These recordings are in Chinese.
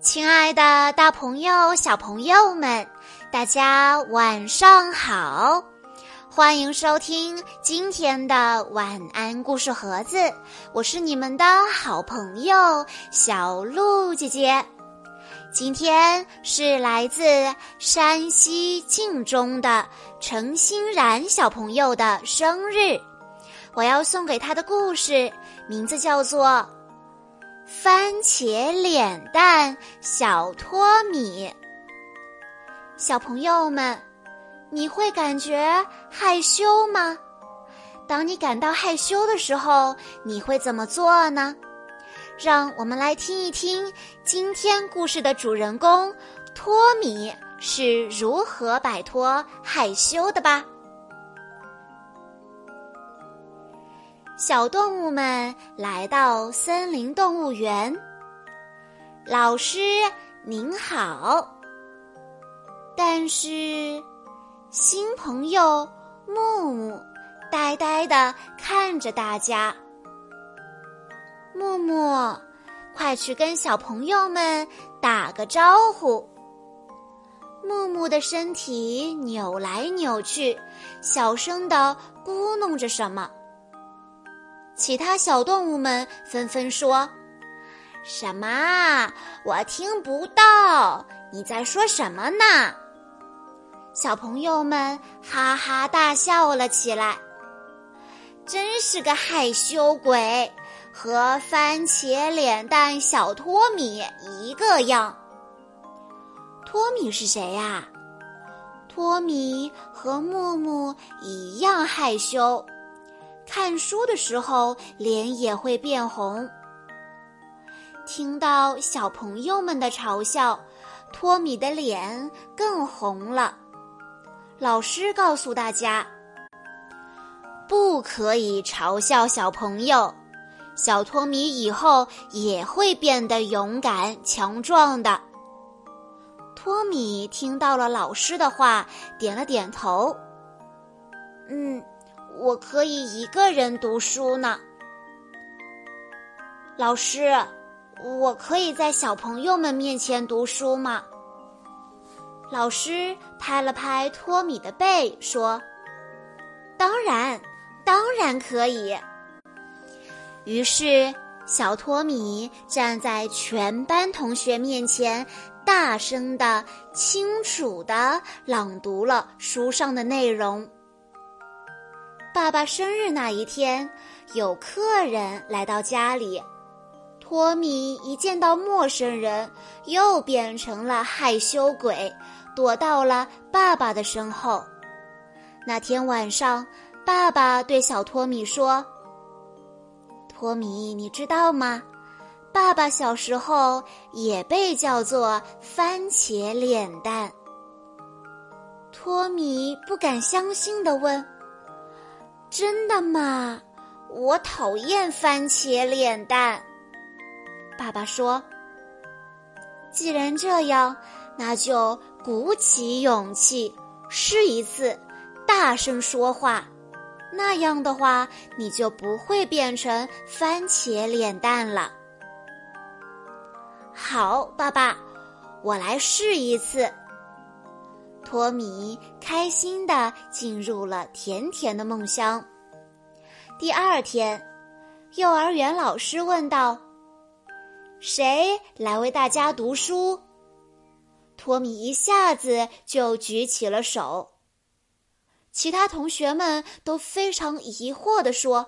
亲爱的，大朋友、小朋友们，大家晚上好！欢迎收听今天的晚安故事盒子，我是你们的好朋友小鹿姐姐。今天是来自山西晋中的陈欣然小朋友的生日，我要送给他的故事名字叫做。番茄脸蛋小托米，小朋友们，你会感觉害羞吗？当你感到害羞的时候，你会怎么做呢？让我们来听一听今天故事的主人公托米是如何摆脱害羞的吧。小动物们来到森林动物园。老师您好。但是，新朋友木木呆呆的看着大家。木木，快去跟小朋友们打个招呼。木木的身体扭来扭去，小声的咕哝着什么。其他小动物们纷纷说：“什么？我听不到，你在说什么呢？”小朋友们哈哈大笑了起来。真是个害羞鬼，和番茄脸蛋小托米一个样。托米是谁呀？托米和木木一样害羞。看书的时候，脸也会变红。听到小朋友们的嘲笑，托米的脸更红了。老师告诉大家，不可以嘲笑小朋友。小托米以后也会变得勇敢强壮的。托米听到了老师的话，点了点头。我可以一个人读书呢，老师，我可以在小朋友们面前读书吗？老师拍了拍托米的背，说：“当然，当然可以。”于是，小托米站在全班同学面前，大声的、清楚的朗读了书上的内容。爸爸生日那一天，有客人来到家里。托米一见到陌生人，又变成了害羞鬼，躲到了爸爸的身后。那天晚上，爸爸对小托米说：“托米，你知道吗？爸爸小时候也被叫做番茄脸蛋。”托米不敢相信的问。真的吗？我讨厌番茄脸蛋。爸爸说：“既然这样，那就鼓起勇气试一次，大声说话。那样的话，你就不会变成番茄脸蛋了。”好，爸爸，我来试一次。托米开心地进入了甜甜的梦乡。第二天，幼儿园老师问道：“谁来为大家读书？”托米一下子就举起了手。其他同学们都非常疑惑地说：“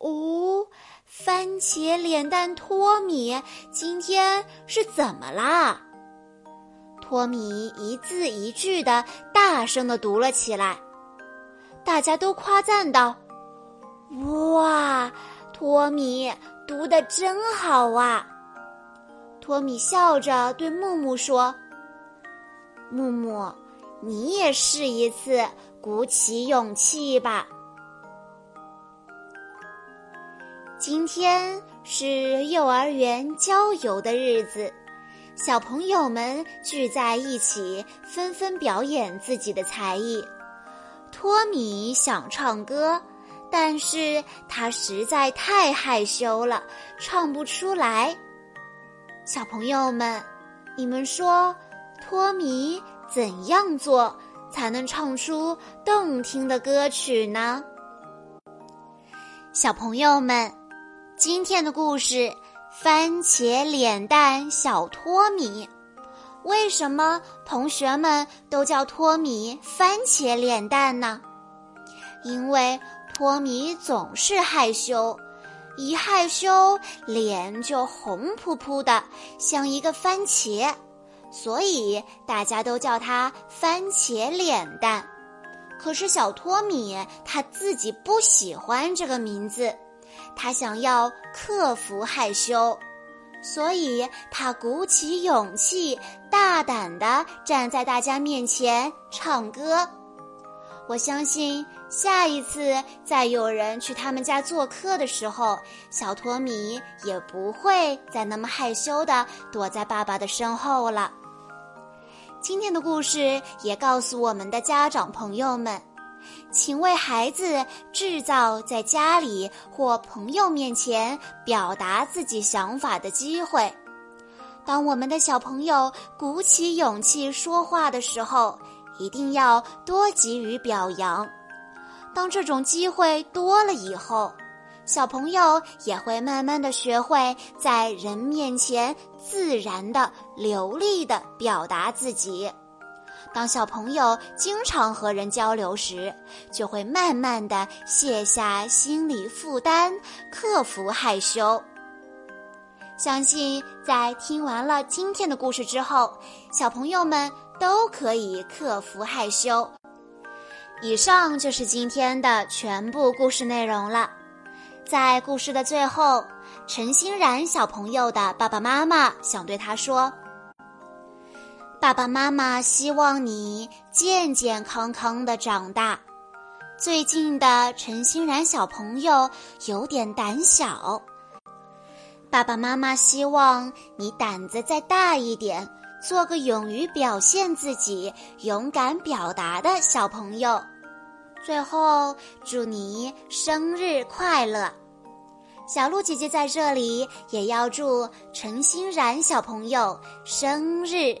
哦，番茄脸蛋托米今天是怎么啦？”托米一字一句的大声的读了起来，大家都夸赞道：“哇，托米读的真好啊！”托米笑着对木木说：“木木，你也试一次，鼓起勇气吧。”今天是幼儿园郊游的日子。小朋友们聚在一起，纷纷表演自己的才艺。托米想唱歌，但是他实在太害羞了，唱不出来。小朋友们，你们说，托米怎样做才能唱出动听的歌曲呢？小朋友们，今天的故事《番茄脸蛋小托米》，为什么同学们都叫托米番茄脸蛋呢？因为托米总是害羞。一害羞，脸就红扑扑的，像一个番茄，所以大家都叫他番茄脸蛋。可是小托米他自己不喜欢这个名字，他想要克服害羞，所以他鼓起勇气，大胆地站在大家面前唱歌。我相信下一次再有人去他们家做客的时候，小托米也不会再那么害羞的躲在爸爸的身后了。今天的故事也告诉我们的家长朋友们，请为孩子制造在家里或朋友面前表达自己想法的机会。当我们的小朋友鼓起勇气说话的时候。一定要多给予表扬。当这种机会多了以后，小朋友也会慢慢的学会在人面前自然的、流利的表达自己。当小朋友经常和人交流时，就会慢慢的卸下心理负担，克服害羞。相信在听完了今天的故事之后，小朋友们。都可以克服害羞。以上就是今天的全部故事内容了。在故事的最后，陈欣然小朋友的爸爸妈妈想对他说：“爸爸妈妈希望你健健康康的长大。最近的陈欣然小朋友有点胆小，爸爸妈妈希望你胆子再大一点。”做个勇于表现自己、勇敢表达的小朋友。最后，祝你生日快乐！小鹿姐姐在这里也要祝陈欣然小朋友生日